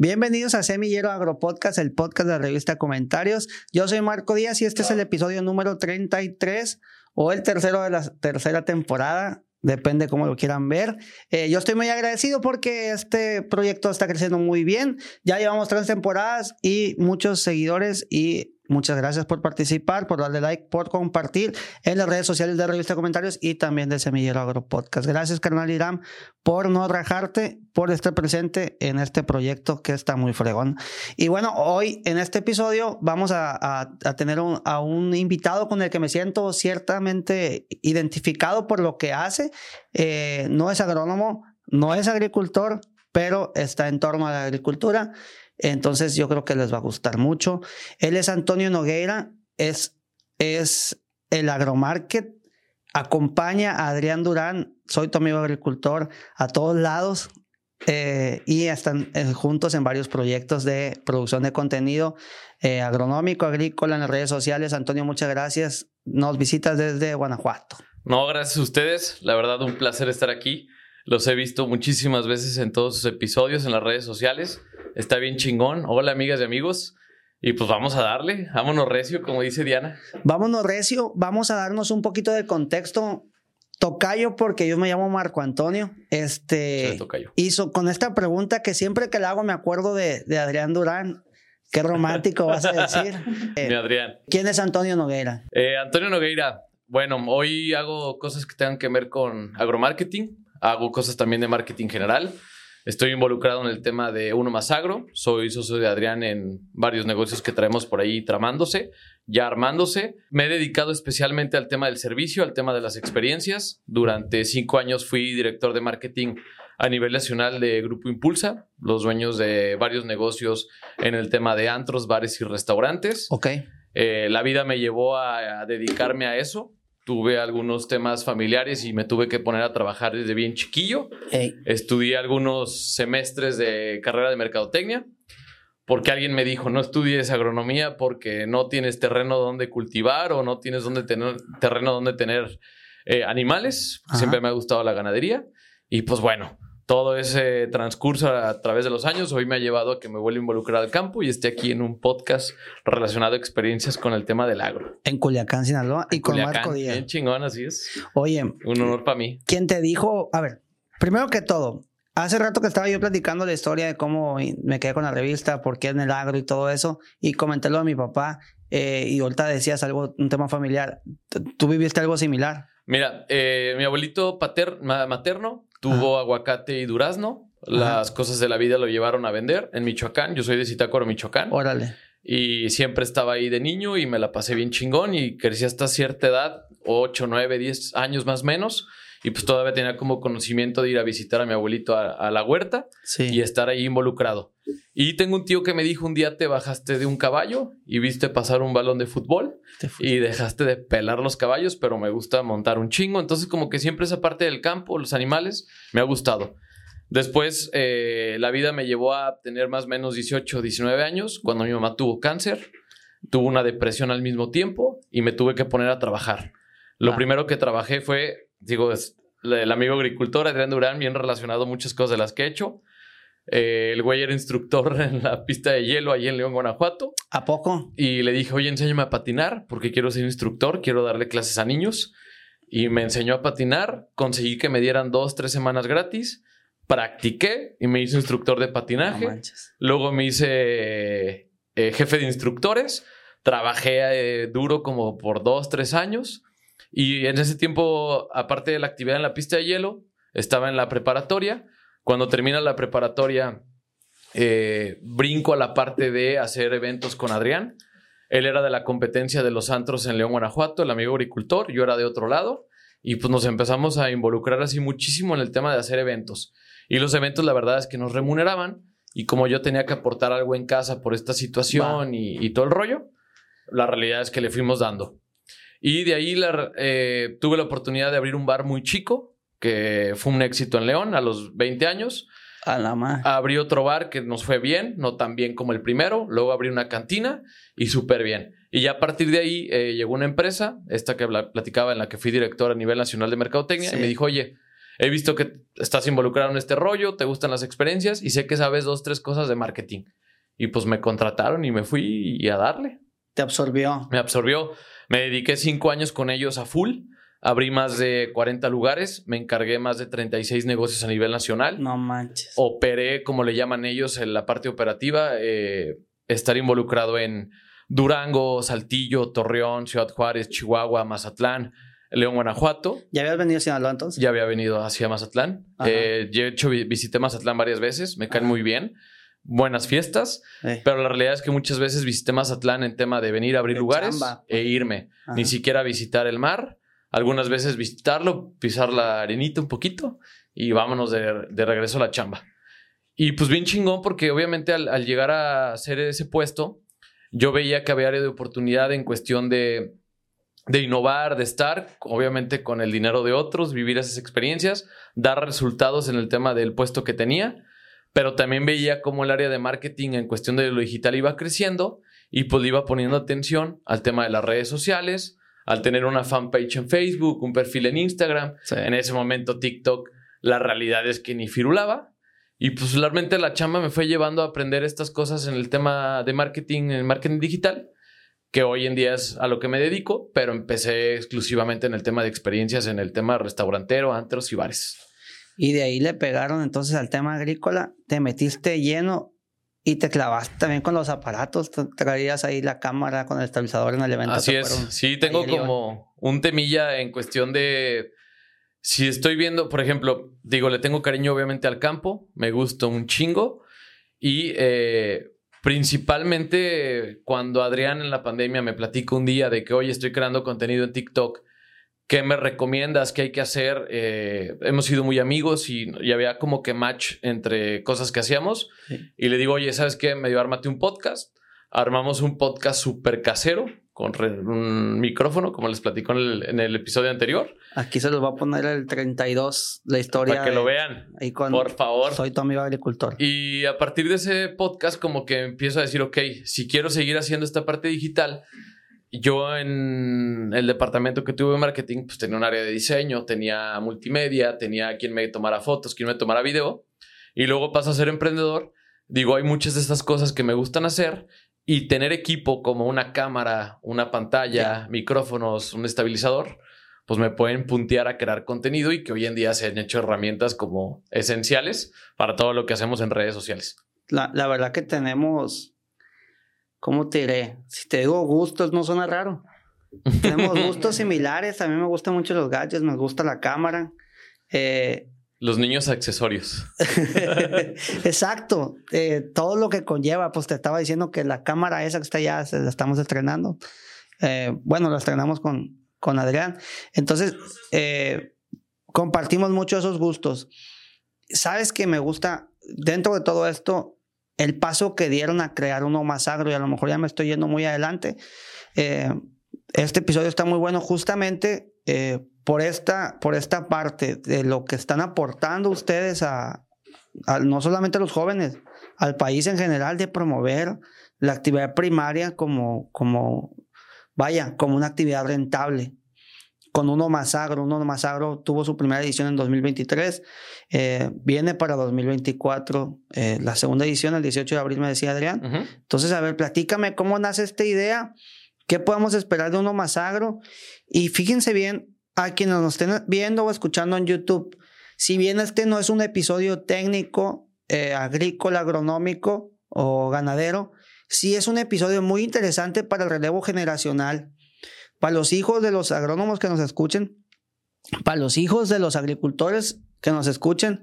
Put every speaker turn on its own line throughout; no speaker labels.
Bienvenidos a Semillero Agropodcast, el podcast de la revista Comentarios. Yo soy Marco Díaz y este es el episodio número 33 o el tercero de la tercera temporada. Depende cómo lo quieran ver. Eh, yo estoy muy agradecido porque este proyecto está creciendo muy bien. Ya llevamos tres temporadas y muchos seguidores y Muchas gracias por participar, por darle like, por compartir en las redes sociales de Revista Comentarios y también de Semillero Agro Podcast. Gracias, carnal Irán, por no rajarte, por estar presente en este proyecto que está muy fregón. Y bueno, hoy en este episodio vamos a, tener a un invitado con el que me siento ciertamente identificado por lo que hace. Eh, no es agrónomo, no es agricultor, pero está en torno a la agricultura. Entonces yo creo que les va a gustar mucho. Él es Antonio Nogueira, es, es el agromarket, acompaña a Adrián Durán, soy tu amigo agricultor, a todos lados. Eh, y están eh, juntos en varios proyectos de producción de contenido eh, agronómico, agrícola en las redes sociales. Antonio, muchas gracias. Nos visitas desde Guanajuato.
No, gracias a ustedes. La verdad, un placer estar aquí. Los he visto muchísimas veces en todos sus episodios en las redes sociales. Está bien chingón. Hola, amigas y amigos. Y pues vamos a darle, vámonos recio, como dice Diana.
Vámonos recio, vamos a darnos un poquito de contexto. Tocayo, porque yo me llamo Marco Antonio. Este tocayo. hizo con esta pregunta que siempre que la hago me acuerdo de, Adrián Durán. Qué romántico vas a decir.
Mi Adrián.
¿Quién es Antonio Nogueira?
Eh, Antonio Nogueira. Bueno, hoy hago cosas que tengan que ver con agromarketing hago cosas también de marketing general. Estoy involucrado en el tema de Uno Más Agro. Soy socio de Adrián en varios negocios que traemos por ahí tramándose, ya armándose. Me he dedicado especialmente al tema del servicio, al tema de las experiencias. Durante cinco años fui director de marketing a nivel nacional de Grupo Impulsa, los dueños de varios negocios en el tema de antros, bares y restaurantes.
Ok.
Eh, la vida me llevó a dedicarme a eso tuve algunos temas familiares y me tuve que poner a trabajar desde bien chiquillo. Estudié algunos semestres de carrera de mercadotecnia porque alguien me dijo, no estudies agronomía porque no tienes terreno donde cultivar o no tienes donde tener, terreno donde tener eh, animales. Siempre me ha gustado la ganadería. Y pues bueno, todo ese transcurso a través de los años hoy me ha llevado a que me vuelva a involucrar al campo y esté aquí en un podcast relacionado a experiencias con el tema del agro.
En Culiacán, Sinaloa y con Marco Díaz.
Bien chingón, así es.
Oye.
Un honor para mí.
¿Quién te dijo? A ver, primero que todo, hace rato que estaba yo platicando la historia de cómo me quedé con la revista, por qué en el agro y todo eso, y comenté lo de mi papá, eh, y ahorita decías algo, un tema familiar. ¿Tú viviste algo similar?
Mira, eh, mi abuelito pater, materno Tuvo aguacate y durazno. Las cosas de la vida lo llevaron a vender en Michoacán. Yo soy de Zitácuaro, Michoacán.
Órale.
Y siempre estaba ahí de niño y me la pasé bien chingón y crecí hasta cierta edad, 8, 9, 10 años más o menos. Y pues todavía tenía como conocimiento de ir a visitar a mi abuelito a, la huerta y estar ahí involucrado. Y tengo un tío que me dijo un día te bajaste de un caballo y viste pasar un balón de fútbol y dejaste de pelar los caballos, pero me gusta montar un chingo. Entonces como que siempre esa parte del campo, los animales, me ha gustado. Después eh, la vida me llevó a tener más o menos 18, 19 años cuando mi mamá tuvo cáncer, tuvo una depresión al mismo tiempo y me tuve que poner a trabajar. Lo ah. primero que trabajé fue, digo, el amigo agricultor Adrián Durán, bien relacionado muchas cosas de las que he hecho. Eh, el güey era instructor en la pista de hielo ahí en León, Guanajuato.
¿A poco?
Y le dije, oye, enséñame a patinar porque quiero ser instructor, quiero darle clases a niños. Y me enseñó a patinar, conseguí que me dieran dos, tres semanas gratis, practiqué y me hice instructor de patinaje. Luego me hice eh, jefe de instructores, trabajé eh, duro como por dos, tres años. Y en ese tiempo, aparte de la actividad en la pista de hielo, estaba en la preparatoria cuando termina la preparatoria, eh, brinco a la parte de hacer eventos con Adrián. Él era de la competencia de los antros en León, Guanajuato, el amigo agricultor, yo era de otro lado, y pues nos empezamos a involucrar así muchísimo en el tema de hacer eventos. Y los eventos, la verdad es que nos remuneraban, y como yo tenía que aportar algo en casa por esta situación y, todo el rollo, la realidad es que le fuimos dando. Y de ahí eh, tuve la oportunidad de abrir un bar muy chico, que fue un éxito en León a los 20 años.
A la.
Abrí otro bar que nos fue bien, no tan bien como el primero. Luego abrí una cantina y súper bien. Y ya a partir de ahí eh, llegó una empresa, esta que platicaba en la que fui director a nivel nacional de mercadotecnia, y me dijo, oye, he visto que estás involucrado en este rollo, te gustan las experiencias y sé que sabes dos, tres cosas de marketing. Y pues me contrataron y me fui y a darle.
Te absorbió.
Me absorbió. Me dediqué cinco años con ellos a full. Abrí más de 40 lugares, me encargué más de 36 negocios a nivel nacional.
No manches.
Operé, como le llaman ellos, en la parte operativa, eh, estar involucrado en Durango, Saltillo, Torreón, Ciudad Juárez, Chihuahua, Mazatlán, León, Guanajuato.
¿Ya habías venido a Sinaloa entonces?
Ya había venido hacia Mazatlán. Eh, yo he hecho, visité Mazatlán varias veces, me caen muy bien. Buenas fiestas, pero la realidad es que muchas veces visité Mazatlán en tema de venir a abrir lugares e irme. Ni siquiera visitar el mar algunas veces visitarlo, pisar la arenita un poquito y vámonos de, regreso a la chamba. Y pues bien chingón porque obviamente al, llegar a hacer ese puesto, yo veía que había área de oportunidad en cuestión de, de innovar, de estar, obviamente con el dinero de otros, vivir esas experiencias, dar resultados en el tema del puesto que tenía, pero también veía cómo el área de marketing en cuestión de lo digital iba creciendo y pues iba poniendo atención al tema de las redes sociales, al tener una fanpage en Facebook, un perfil en Instagram, en ese momento TikTok, la realidad es que ni firulaba. Y pues realmente la chamba me fue llevando a aprender estas cosas en el tema de marketing, en marketing digital, que hoy en día es a lo que me dedico, pero empecé exclusivamente en el tema de experiencias, en el tema restaurantero, antros y bares.
Y de ahí le pegaron entonces al tema agrícola, te metiste lleno y te clavaste también con los aparatos, traías ahí la cámara con el estabilizador en el evento.
Así es, sí, tengo como un temilla en cuestión de... Si estoy viendo, por ejemplo, digo, le tengo cariño obviamente al campo, me gusta un chingo y eh, principalmente cuando Adrián en la pandemia me platica un día de que hoy estoy creando contenido en TikTok ¿Qué me recomiendas? ¿Qué hay que hacer? Eh, hemos sido muy amigos y, había como que match entre cosas que hacíamos. Y le digo, oye, ¿sabes qué? Medio ármate un podcast. Armamos un podcast súper casero con un micrófono, como les platicó en el, episodio anterior.
Aquí se los va a poner el 32, la historia.
Para que lo vean. por favor.
Soy tu amigo agricultor.
Y a partir de ese podcast, como que empiezo a decir, ok, si quiero seguir haciendo esta parte digital, yo en el departamento que tuve de marketing, pues tenía un área de diseño, tenía multimedia, tenía quien me tomara fotos, quien me tomara video. Y luego paso a ser emprendedor. Digo, hay muchas de estas cosas que me gustan hacer y tener equipo como una cámara, una pantalla, micrófonos, un estabilizador, pues me pueden puntear a crear contenido y que hoy en día se han hecho herramientas como esenciales para todo lo que hacemos en redes sociales.
La, la verdad que tenemos ¿cómo te diré? Si te digo gustos, no suena raro. Tenemos gustos similares. A mí me gustan mucho los gadgets, me gusta la cámara. Eh,
los niños accesorios.
Exacto. Eh, todo lo que conlleva, pues te estaba diciendo que la cámara esa que está ya, la estamos estrenando. Eh, bueno, la estrenamos con, con Adrián. Entonces, compartimos mucho esos gustos. Sabes que me gusta, dentro de todo esto, el paso que dieron a crear uno más agro, y a lo mejor ya me estoy yendo muy adelante. Eh, este episodio está muy bueno justamente eh, por, esta, por esta parte de lo que están aportando ustedes a, no solamente a los jóvenes, al país en general, de promover la actividad primaria como, como, vaya, como una actividad rentable con Uno Más Agro. Uno Más Agro tuvo su primera edición en 2023. Eh, viene para 2024 eh, la segunda edición, el 18 de abril, me decía Adrián. Entonces, a ver, platícame cómo nace esta idea, qué podemos esperar de Uno Más Agro. Y fíjense bien, a quienes nos estén viendo o escuchando en YouTube, si bien este no es un episodio técnico, eh, agrícola, agronómico o ganadero, sí es un episodio muy interesante para el relevo generacional para los hijos de los agrónomos que nos escuchen, para los hijos de los agricultores que nos escuchen.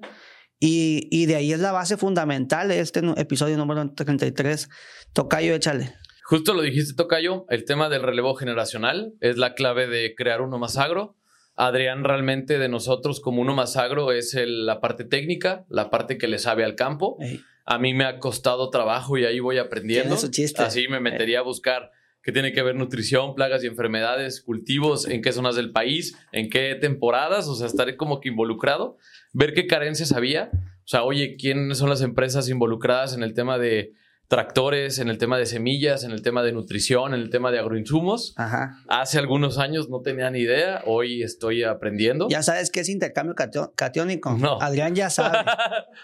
Y, y de ahí es la base fundamental de este episodio número 33. Tocayo, échale.
Justo lo dijiste, Tocayo, el tema del relevo generacional es la clave de crear uno más agro. Adrián realmente de nosotros como uno más agro es la parte técnica, la parte que le sabe al campo. A mí me ha costado trabajo y ahí voy aprendiendo. Así me metería a buscar que tiene que ver nutrición, plagas y enfermedades, cultivos, en qué zonas del país, en qué temporadas, o sea, estar como que involucrado, ver qué carencias había, o sea, oye, ¿quiénes son las empresas involucradas en el tema de tractores, en el tema de semillas, en el tema de nutrición, en el tema de agroinsumos.
Ajá.
Hace algunos años no tenía ni idea, hoy estoy aprendiendo.
¿Ya sabes qué es intercambio catiónico?
No.
Adrián ya sabe.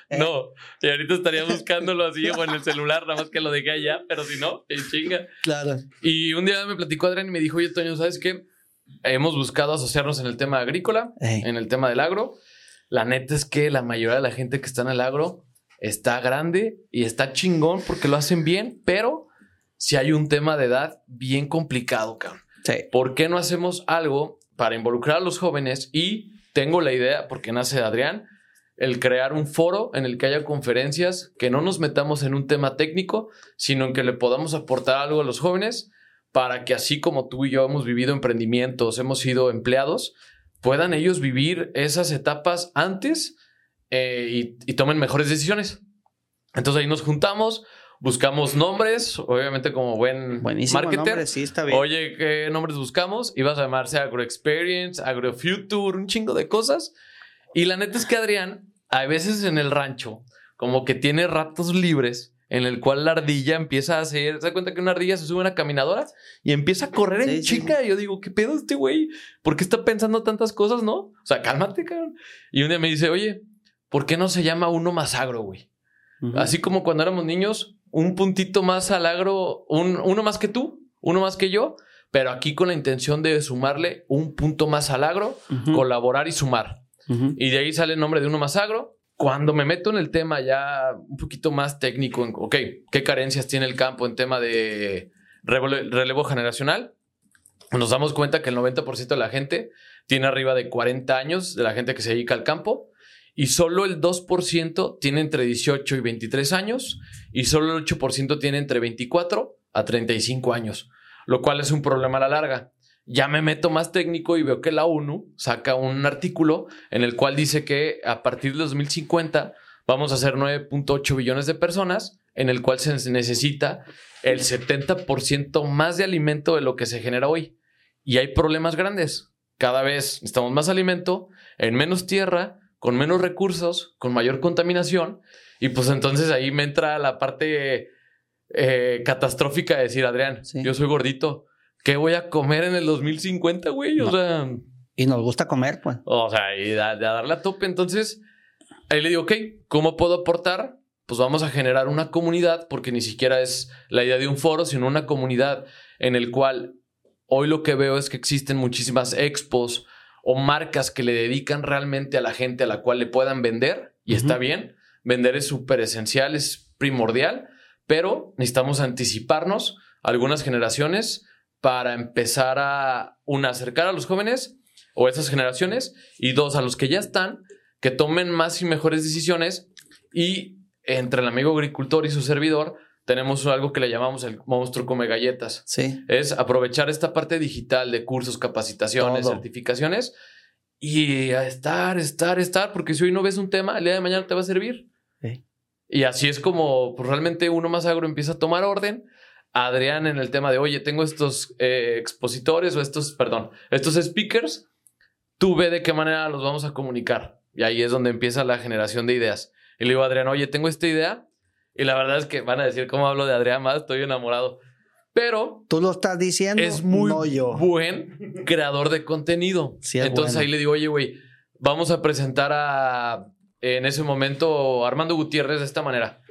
¿Eh?
No, y ahorita estaría buscándolo así o en el celular, nada más que lo dejé allá, pero si no, en chinga.
Claro.
Y un día me platicó Adrián y me dijo, oye, Toño, ¿sabes qué? Hemos buscado asociarnos en el tema agrícola,
Ey.
en el tema del agro. La neta es que la mayoría de la gente que está en el agro está grande y está chingón porque lo hacen bien, pero si hay un tema de edad bien complicado, cabrón.
Sí.
¿Por qué no hacemos algo para involucrar a los jóvenes? Y tengo la idea, porque nace de Adrián, el crear un foro en el que haya conferencias, que no nos metamos en un tema técnico, sino en que le podamos aportar algo a los jóvenes para que así como tú y yo hemos vivido emprendimientos, hemos sido empleados, puedan ellos vivir esas etapas antes eh, y, y tomen mejores decisiones. Entonces ahí nos juntamos, buscamos nombres, obviamente como buen
Buenísimo
marketer.
nombre, sí, está bien.
Oye, ¿qué nombres buscamos? Ibas a llamarse Agro Experience, Agro Future, un chingo de cosas. Y la neta es que Adrián, a veces en el rancho, como que tiene ratos libres en el cual la ardilla empieza a hacer, ¿se da cuenta que una ardilla se sube a una caminadora y empieza a correr en
Sí, sí.
chica? Y yo digo, ¿qué pedo este güey? ¿Por qué está pensando tantas cosas, no? O sea, cálmate, cabrón. Y un día me dice, oye, ¿por qué no se llama uno más agro, güey? Así como cuando éramos niños, un puntito más al agro, un- uno más que tú, uno más que yo, pero aquí con la intención de sumarle un punto más al agro, colaborar y sumar. Y de ahí sale el nombre de uno más agro. Cuando me meto en el tema ya un poquito más técnico, en, ok, ¿qué carencias tiene el campo en tema de relevo, relevo generacional? Nos damos cuenta que el 90% de la gente tiene arriba de 40 años, de la gente que se dedica al campo, y solo el 2% tiene entre 18 y 23 años, y solo el 8% tiene entre 24 a 35 años, lo cual es un problema a la larga. Ya me meto más técnico y veo que la ONU saca un artículo en el cual dice que a partir de 2050 vamos a ser 9.8 billones de personas, en el cual se necesita el 70% más de alimento de lo que se genera hoy. Y hay problemas grandes. Cada vez necesitamos más alimento, en menos tierra, con menos recursos, con mayor contaminación. Y pues entonces ahí me entra la parte eh, catastrófica de decir, Adrián,
Sí.
yo soy gordito. ¿Qué voy a comer en el 2050, güey? O
No.
sea,
Y nos gusta comer, pues.
o sea, y a darle a tope. Entonces, ahí le digo, ok, ¿cómo puedo aportar? Pues vamos a generar una comunidad, porque ni siquiera es la idea de un foro, sino una comunidad en el cual hoy lo que veo es que existen muchísimas expos o marcas que le dedican realmente a la gente a la cual le puedan vender, y está bien, vender es súper esencial, es primordial, pero necesitamos anticiparnos a algunas generaciones para empezar a, una, acercar a los jóvenes o esas generaciones, y dos, a los que ya están, que tomen más y mejores decisiones, y entre el amigo agricultor y su servidor, tenemos algo que le llamamos el monstruo come galletas.
Sí.
Es aprovechar esta parte digital de cursos, capacitaciones,
Todo.
certificaciones y a estar, estar, estar, porque si hoy no ves un tema, el día de mañana te va a servir.
Sí.
Y así es como pues, realmente uno más agro empieza a tomar orden. Adrián en el tema de, oye, tengo estos eh, expositores o estos, perdón, estos speakers, tú ve de qué manera los vamos a comunicar. Y ahí es donde empieza la generación de ideas. Y le digo a Adrián, oye, tengo esta idea. Y la verdad es que van a decir cómo hablo de Adrián más, estoy enamorado. Pero
Tú lo estás diciendo,
es muy
no yo.
buen creador de contenido.
Sí, es
Entonces
bueno.
ahí le digo, oye, güey, vamos a presentar a, en ese momento, Armando Gutiérrez de esta manera.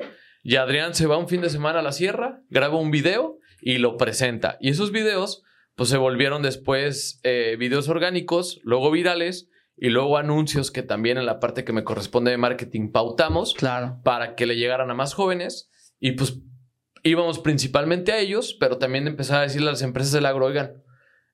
Y Adrián se va un fin de semana a la sierra, graba un video y lo presenta. Y esos videos, pues se volvieron después eh, videos orgánicos, luego virales y luego anuncios que también en la parte que me corresponde de marketing pautamos
Claro.
para que le llegaran a más jóvenes y pues íbamos principalmente a ellos, pero también empezar a decirle a las empresas del agro, oigan,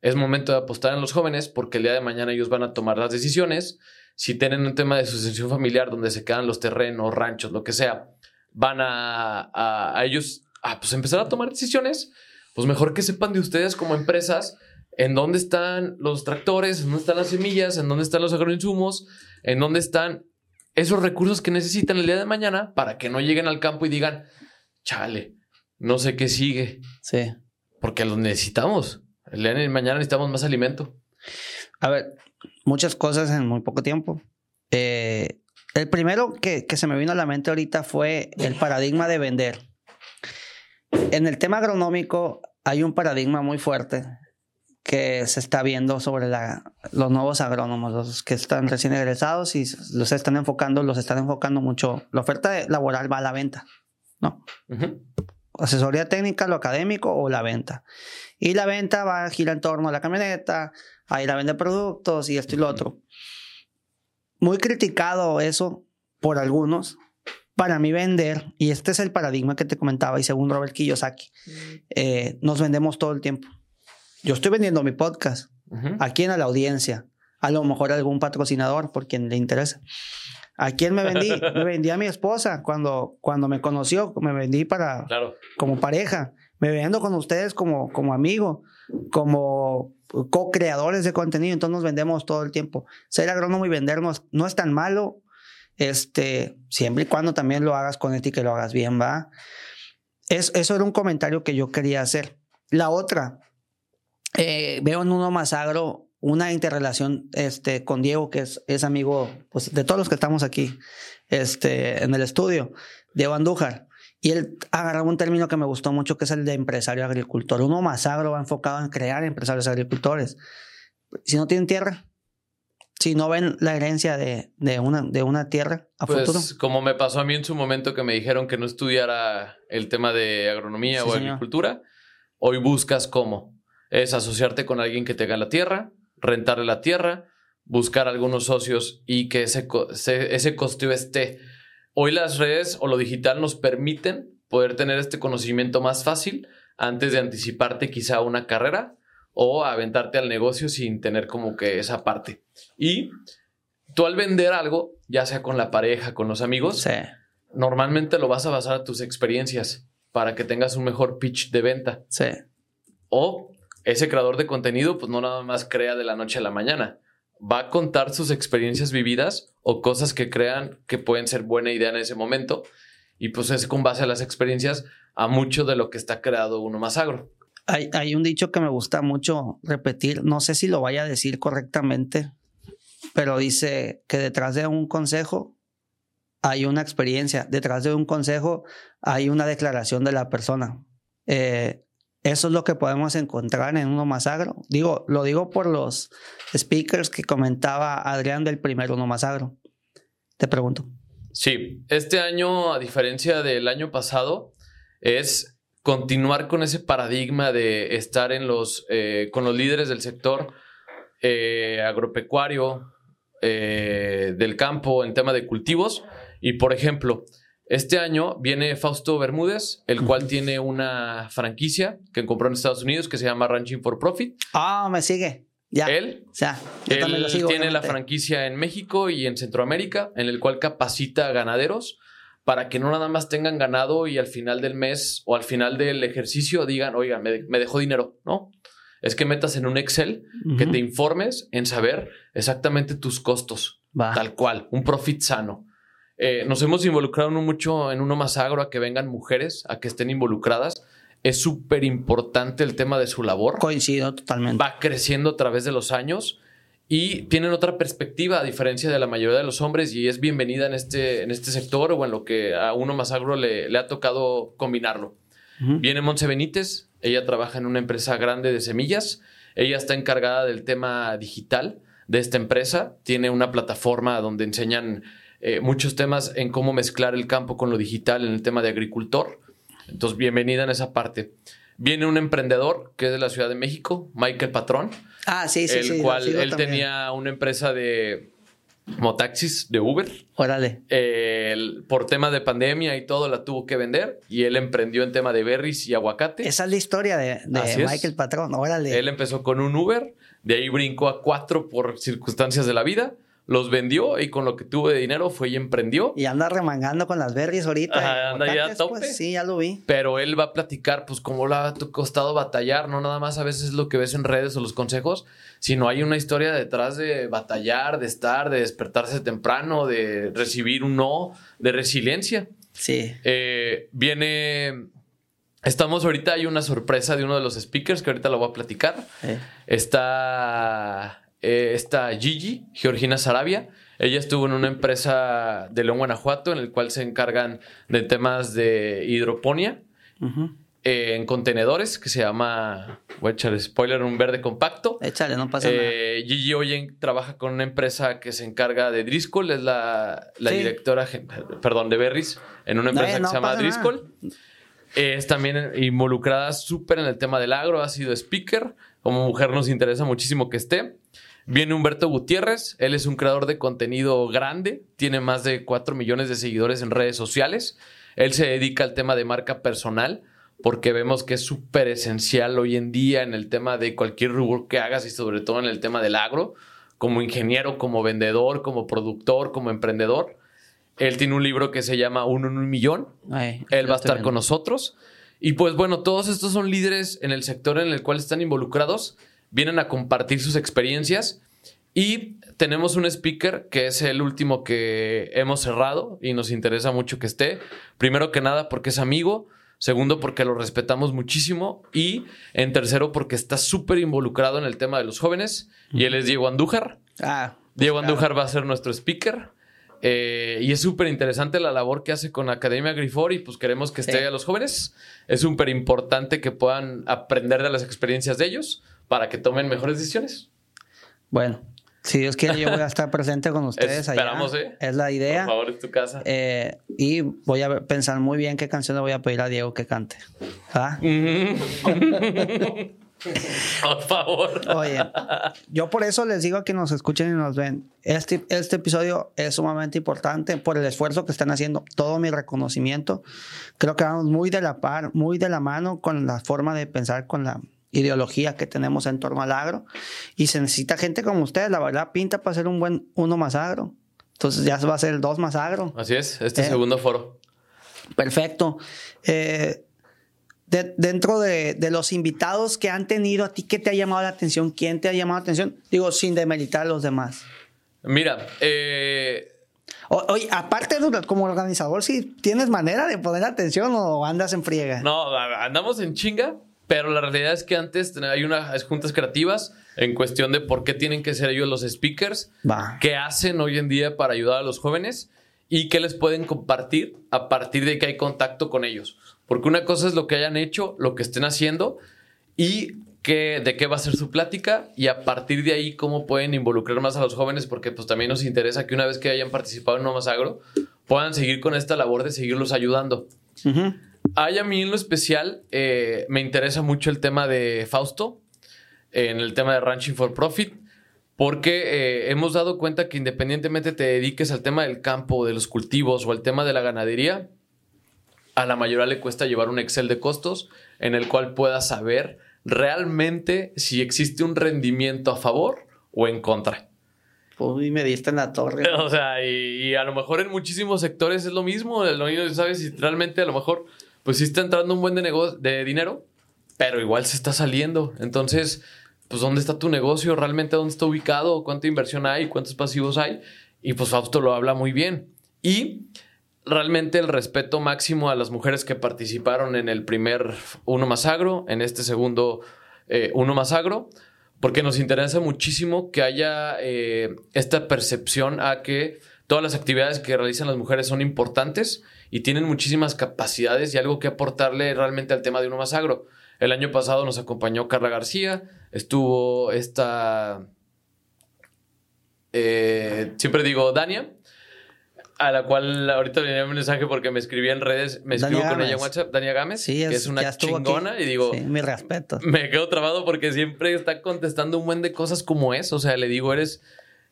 es momento de apostar en los jóvenes porque el día de mañana ellos van a tomar las decisiones. Si tienen un tema de sucesión familiar donde se quedan los terrenos, ranchos, lo que sea, van a, a, a ellos a pues empezar a tomar decisiones, pues mejor que sepan de ustedes como empresas en dónde están los tractores, en dónde están las semillas, en dónde están los agroinsumos, en dónde están esos recursos que necesitan el día de mañana para que no lleguen al campo y digan, chale, no sé qué sigue,
Sí.
porque los necesitamos. El día de mañana necesitamos más alimento.
A ver, muchas cosas en muy poco tiempo. Eh, el primero que, que se me vino a la mente ahorita fue el paradigma de vender. En el tema agronómico hay un paradigma muy fuerte que se está viendo sobre la, los nuevos agrónomos, los que están recién egresados y los están enfocando, los están enfocando mucho. La oferta laboral va a la venta, ¿no? Asesoría técnica, lo académico o la venta. Y la venta va a girar en torno a la camioneta, a ir a vender productos y esto y lo otro. Muy criticado eso por algunos. Para mí vender, y este es el paradigma que te comentaba, y según Robert Kiyosaki, eh, nos vendemos todo el tiempo. Yo estoy vendiendo mi podcast. ¿A quién? A la audiencia. A lo mejor a algún patrocinador, por quien le interesa. ¿A quién me vendí? me vendí a mi esposa cuando, cuando me conoció. Me vendí para como pareja. Me vendo con ustedes como, como amigo, como co-creadores de contenido. Entonces nos vendemos todo el tiempo. Ser agrónomo y vendernos no es tan malo. Este, siempre y cuando también lo hagas con ética y lo hagas bien, va. Es, eso era un comentario que yo quería hacer. La otra, eh, veo en uno más agro una interrelación este, con Diego, que es, es amigo pues, de todos los que estamos aquí este, en el estudio, Diego Andújar. Y él agarró un término que me gustó mucho, que es el de empresario agricultor. Uno más agro va enfocado en crear empresarios agricultores. Si no tienen tierra, si no ven la herencia de, de, una, de una tierra a
pues,
futuro.
Como me pasó a mí en su momento que me dijeron que no estudiara el tema de agronomía o agricultura, hoy buscas cómo es asociarte con alguien que tenga la tierra, rentarle la tierra, buscar algunos socios y que ese, ese costeo esté. Hoy las redes o lo digital nos permiten poder tener este conocimiento más fácil antes de anticiparte quizá a una carrera o aventarte al negocio sin tener como que esa parte. Y tú al vender algo, ya sea con la pareja, con los amigos, normalmente lo vas a basar a tus experiencias para que tengas un mejor pitch de venta.
Sí.
O ese creador de contenido, pues no nada más crea de la noche a la mañana. Va a contar sus experiencias vividas o cosas que crean que pueden ser buena idea en ese momento. Y pues es con base a las experiencias a mucho de lo que está creado uno más agro.
Hay, hay un dicho que me gusta mucho repetir, no sé si lo vaya a decir correctamente, pero dice que detrás de un consejo hay una experiencia, detrás de un consejo hay una declaración de la persona. Eh, eso es lo que podemos encontrar en Uno Más Agro. Digo, lo digo por los speakers que comentaba Adrián del primer Uno Más Agro. Te pregunto.
Sí, este año, a diferencia del año pasado, es continuar con ese paradigma de estar en los, eh, con los líderes del sector eh, agropecuario, eh, del campo, en tema de cultivos. Y, por ejemplo, este año viene Fausto Bermúdez, el cual tiene una franquicia que compró en Estados Unidos que se llama Ranching for Profit.
Ah, me sigue. Ya.
Él,
o sea,
él tiene la franquicia en México y en Centroamérica, en el cual capacita a ganaderos para que no nada más tengan ganado y al final del mes o al final del ejercicio digan, oiga, me, dejó dinero, ¿no? Es que metas en un Excel que te informes en saber exactamente tus costos, tal cual, un profit sano. Eh, nos hemos involucrado mucho en uno más agro a que vengan mujeres, a que estén involucradas. Es súper importante el tema de su labor.
Coincido totalmente.
Va creciendo a través de los años y tienen otra perspectiva a diferencia de la mayoría de los hombres y es bienvenida en este, en este sector o en lo que a uno más agro le, ha tocado combinarlo. Viene Monse Benítez, ella trabaja en una empresa grande de semillas, ella está encargada del tema digital de esta empresa, tiene una plataforma donde enseñan eh, muchos temas en cómo mezclar el campo con lo digital en el tema de agricultor. Entonces, bienvenida en esa parte. Viene un emprendedor que es de la Ciudad de México, Michael Patrón.
Ah, sí, sí,
el
sí.
cual él tenía una empresa de motaxis de Uber.
Órale.
por tema de pandemia y todo la tuvo que vender y él emprendió en tema de berries y aguacate.
Esa es la historia de, Michael Patrón. Órale.
Él empezó con un Uber, de ahí brincó a cuatro por circunstancias de la vida los vendió y con lo que tuvo de dinero fue y emprendió.
Y anda remangando con las berries ahorita.
anda ya a pues, tope.
sí, ya lo vi.
Pero él va a platicar, pues, cómo le ha costado batallar, no nada más a veces lo que ves en redes o los consejos, sino hay una historia detrás de batallar, de estar, de despertarse temprano, de recibir un no, de resiliencia.
Sí.
Eh, viene Estamos ahorita, hay una sorpresa de uno de los speakers que ahorita lo voy a platicar. Está eh, está Gigi, Georgina Sarabia. Ella estuvo en una empresa de León, Guanajuato, en el cual se encargan de temas de hidroponía. eh, en contenedores que se llama, voy a echar spoiler, un verde compacto.
Échale, no pasa nada.
Eh, Gigi Oyen trabaja con una empresa que se encarga de Driscoll, es la, la
Sí.
directora, perdón, de Berries, en una
No,
empresa que se llama
nada.
Driscoll. Es también involucrada súper en el tema del agro, ha sido speaker. Como mujer nos interesa muchísimo que esté. Viene Humberto Gutiérrez, él es un creador de contenido grande, tiene más de 4 millones de seguidores en redes sociales. Él se dedica al tema de marca personal porque vemos que es súper esencial hoy en día en el tema de cualquier rubro que hagas y sobre todo en el tema del agro, como ingeniero, como vendedor, como productor, como emprendedor. Él tiene un libro que se llama Uno en un millón,
Ay,
él va a estar con nosotros. Y pues bueno, todos estos son líderes en el sector en el cual están involucrados, vienen a compartir sus experiencias y tenemos un speaker que es el último que hemos cerrado y nos interesa mucho que esté. Primero que nada porque es amigo, segundo porque lo respetamos muchísimo y en tercero porque está súper involucrado en el tema de los jóvenes y él es Diego Andújar.
Ah,
Diego
claro.
Andújar va a ser nuestro speaker. Eh, y es súper interesante la labor que hace con Academia Grifor y pues queremos que esté
Sí.
a los jóvenes. Es súper importante que puedan aprender de las experiencias de ellos para que tomen mejores decisiones.
Bueno, si Dios quiere, yo voy a estar presente con ustedes allá.
Esperamos, ¿eh?
Es la idea.
Por favor, es tu casa.
Eh, y voy a pensar muy bien qué canción le voy a pedir a Diego que cante. ¿Ah?
Por favor.
Oye, yo por eso les digo a que nos escuchen y nos ven. Este, este episodio es sumamente importante por el esfuerzo que están haciendo, todo mi reconocimiento. Creo que vamos muy de la par, muy de la mano con la forma de pensar, con la ideología que tenemos en torno al agro. Y se necesita gente como ustedes, la verdad, pinta para ser un buen uno más agro. Entonces ya va a ser el dos más agro.
Así es, este
Eh.
segundo foro.
Perfecto. Eh, de- dentro de, de los invitados que han tenido, ¿a ti qué te ha llamado la atención? ¿Quién te ha llamado la atención? Digo, sin demeritar a los demás.
Mira, eh,
O- oye, aparte como organizador, si tienes manera de poner atención o andas en friega.
No, andamos en chinga, pero la realidad es que antes hay unas juntas creativas en cuestión de por qué tienen que ser ellos los speakers,
Va.
qué hacen hoy en día para ayudar a los jóvenes y qué les pueden compartir a partir de que hay contacto con ellos. Porque una cosa es lo que hayan hecho, lo que estén haciendo y qué, de qué va a ser su plática y a partir de ahí cómo pueden involucrar más a los jóvenes porque pues también nos interesa que una vez que hayan participado en No Más Agro puedan seguir con esta labor de seguirlos ayudando.
Ujú.
A mí en lo especial, eh, me interesa mucho el tema de Fausto, en el tema de Ranching for Profit, porque eh, hemos dado cuenta que independientemente te dediques al tema del campo, de los cultivos o al tema de la ganadería, a la mayoría le cuesta llevar un Excel de costos en el cual puedas saber realmente si existe un rendimiento a favor o en contra.
Uy, me diste en la torre.
O sea, y, y a lo mejor en muchísimos sectores es lo mismo. Lo mismo, ¿sabes? Si realmente a lo mejor, pues sí está entrando un buen de, nego- de dinero, pero igual se está saliendo. Entonces, pues ¿dónde está tu negocio? ¿Realmente dónde está ubicado? ¿Cuánta inversión hay? ¿Cuántos pasivos hay? Y pues Fausto lo habla muy bien. Y realmente el respeto máximo a las mujeres que participaron en el primer Uno Más Agro, en este segundo eh, Uno Más Agro, porque nos interesa muchísimo que haya eh, esta percepción a que todas las actividades que realizan las mujeres son importantes y tienen muchísimas capacidades y algo que aportarle realmente al tema de Uno Más Agro. El año pasado nos acompañó Carla García, estuvo esta... eh, siempre digo Dania, a la cual ahorita venía un mensaje porque me escribí en redes, me
Dania
escribo con ella en. WhatsApp, Dania Gámez,
Sí,
que es una
aquí.
chingona, y digo,
Sí, mi respeto.
me quedo trabado porque siempre está contestando un buen de cosas como es. O sea, le digo, eres,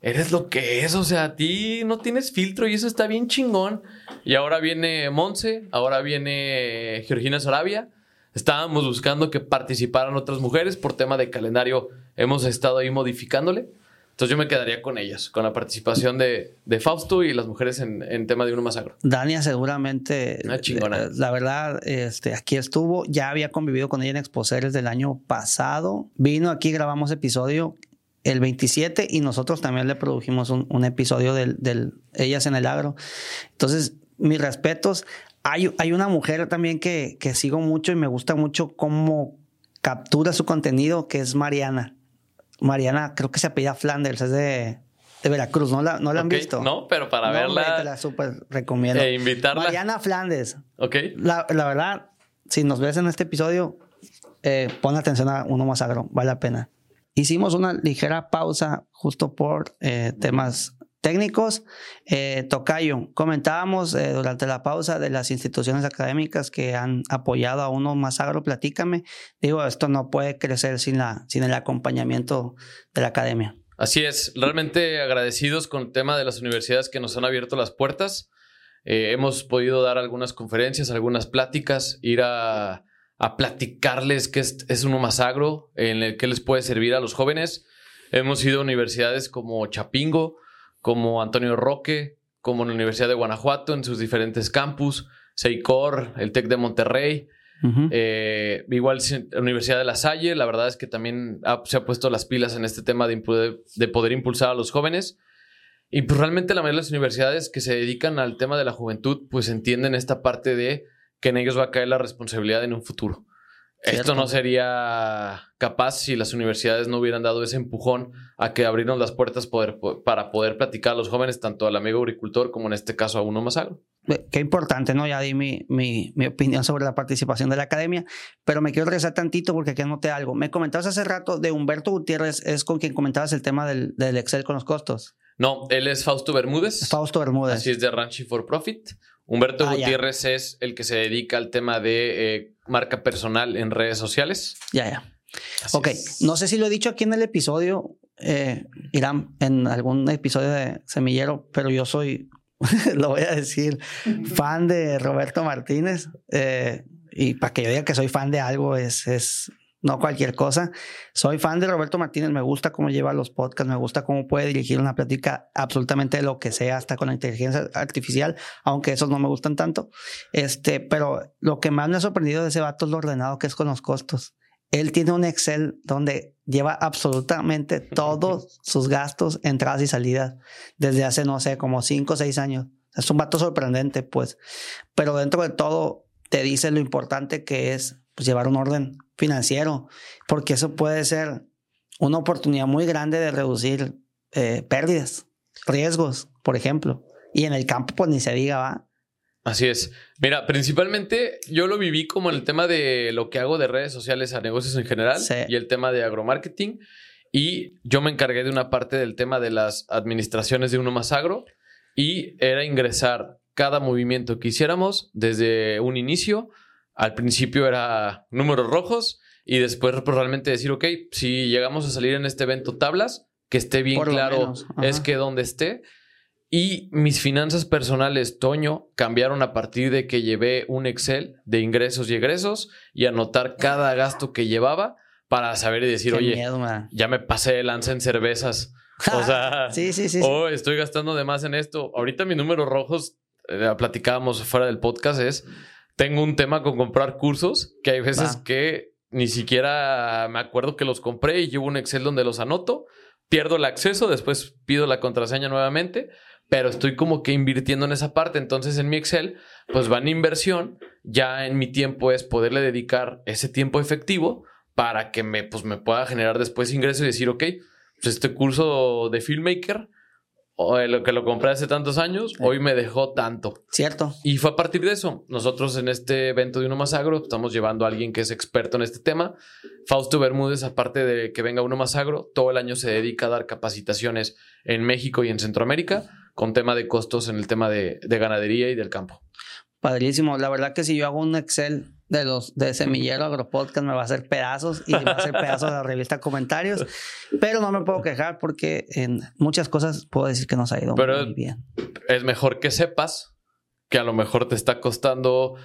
eres lo que es. O sea, a ti no tienes filtro y eso está bien chingón. Y ahora viene Monse, ahora viene Georgina Sarabia. Estábamos buscando que participaran otras mujeres por tema de calendario. Hemos estado ahí modificándole. Entonces yo me quedaría con ellas, con la participación de, de Fausto y las mujeres en, en tema de uno más agro.
Dania seguramente,
Una chingona.
eh, la verdad, este, aquí estuvo, ya había convivido con ella en Exposeres del año pasado, vino aquí, grabamos episodio el 27 y nosotros también le produjimos un, un episodio del, del Ellas en el Agro. Entonces, mis respetos. Hay, hay una mujer también que, que sigo mucho y me gusta mucho cómo captura su contenido, que es Mariana. Mariana, creo que se apellida Flanders, es de, de Veracruz, ¿no la, no la han
Ok,
visto?
No, pero para
No, hombre,
verla
te la súper recomiendo.
e invitarla.
Mariana Flandes.
Ok.
La, la verdad, si nos ves en este episodio, eh, pon atención a uno más agro, vale la pena. Hicimos una ligera pausa justo por eh, temas técnicos. Eh, Tocayo, comentábamos eh, durante la pausa de las instituciones académicas que han apoyado a uno más agro. Platícame. Digo, esto no puede crecer sin, la, sin el acompañamiento de la academia.
Así es, realmente agradecidos con el tema de las universidades que nos han abierto las puertas. Eh, hemos podido dar algunas conferencias, algunas pláticas, ir a, a platicarles qué es, es uno más agro, en el que les puede servir a los jóvenes. Hemos ido a universidades como Chapingo, como Antonio Roque, como la Universidad de Guanajuato en sus diferentes campus, Seicor, el TEC de Monterrey,
Ujú.
eh, igual sí, la Universidad de La Salle, la verdad es que también ha- se ha puesto las pilas en este tema de, impu- de poder impulsar a los jóvenes. Y pues realmente la mayoría de las universidades que se dedican al tema de la juventud, pues entienden esta parte de que en ellos va a caer la responsabilidad en un futuro. Esto no sería capaz si las universidades no hubieran dado ese empujón a que abrirnos las puertas poder- para poder platicar a los jóvenes, tanto al amigo agricultor como en este caso a uno más agro.
Qué importante, ¿no? Ya di mi, mi, mi opinión sobre la participación de la academia, pero me quiero regresar tantito porque aquí anoté algo. Me comentabas hace rato de Humberto Gutiérrez, es con quien comentabas el tema del, del Excel con los costos.
No, él es Fausto Bermúdez.
Fausto Bermúdez.
Así es de Ranchi for Profit. Humberto
Ah, ya.
Gutiérrez es el que se dedica al tema de eh, marca personal en redes sociales.
Ya, ya.
Así
Ok,
es.
no sé si lo he dicho aquí en el episodio, eh, Irán, en algún episodio de Semillero, pero yo soy, lo voy a decir, fan de Roberto Martínez. eh, y para que yo diga que soy fan de algo es, es no cualquier cosa. Soy fan de Roberto Martínez, me gusta cómo lleva los podcasts, me gusta cómo puede dirigir una plática absolutamente de lo que sea, hasta con la inteligencia artificial, aunque esos no me gustan tanto. Este, pero lo que más me ha sorprendido de ese vato es lo ordenado que es con los costos. Él tiene un Excel donde lleva absolutamente todos sus gastos, entradas y salidas, desde hace, no sé, como cinco o seis años. Es un vato sorprendente, pues. Pero dentro de todo, te dice lo importante que es pues, llevar un orden financiero, porque eso puede ser una oportunidad muy grande de reducir eh, pérdidas, riesgos, por ejemplo. Y en el campo, pues ni se diga, va.
Así es. Mira, principalmente yo lo viví como en el tema de lo que hago de redes sociales a negocios en general
Sí.
y el tema de agromarketing. Y yo me encargué de una parte del tema de las administraciones de Uno Más Agro y era ingresar cada movimiento que hiciéramos desde un inicio. Al principio era números rojos y después pues, realmente decir, ok, si llegamos a salir en este evento tablas, que esté bien
Por
claro es que donde esté. Y mis finanzas personales, Toño, cambiaron a partir de que llevé un Excel de ingresos y egresos y anotar cada gasto que llevaba para saber y decir,
Qué
oye,
miedo,
ya me pasé de lanza en cervezas. O sea,
sí, sí, sí. sí.
oh, estoy gastando de más en esto. Ahorita mis números rojos, platicábamos fuera del podcast, es, tengo un tema con comprar cursos, que hay veces
Va.
que ni siquiera me acuerdo que los compré y llevo un Excel donde los anoto, pierdo el acceso, después pido la contraseña nuevamente, pero estoy como que invirtiendo en esa parte. Entonces en mi Excel, pues va en inversión, ya en mi tiempo es poderle dedicar ese tiempo efectivo para que me, pues, me pueda generar después ingresos y decir, ok, pues este curso de filmmaker, o de lo que lo compré hace tantos años, hoy me dejó tanto.
Cierto.
Y fue a partir de eso. Nosotros en este evento de Uno Más Agro estamos llevando a alguien que es experto en este tema. Fausto Bermúdez, aparte de que venga Uno Más Agro, todo el año se dedica a dar capacitaciones en México y en Centroamérica con tema de costos en el tema de, de ganadería y del campo.
Padrísimo. La verdad que si yo hago un Excel de los de Semillero Agropodcast me va a hacer pedazos y va a hacer pedazos de la revista Comentarios. Pero no me puedo quejar porque en muchas cosas puedo decir que nos ha ido
Pero-
muy bien.
es mejor que sepas que a lo mejor te está costando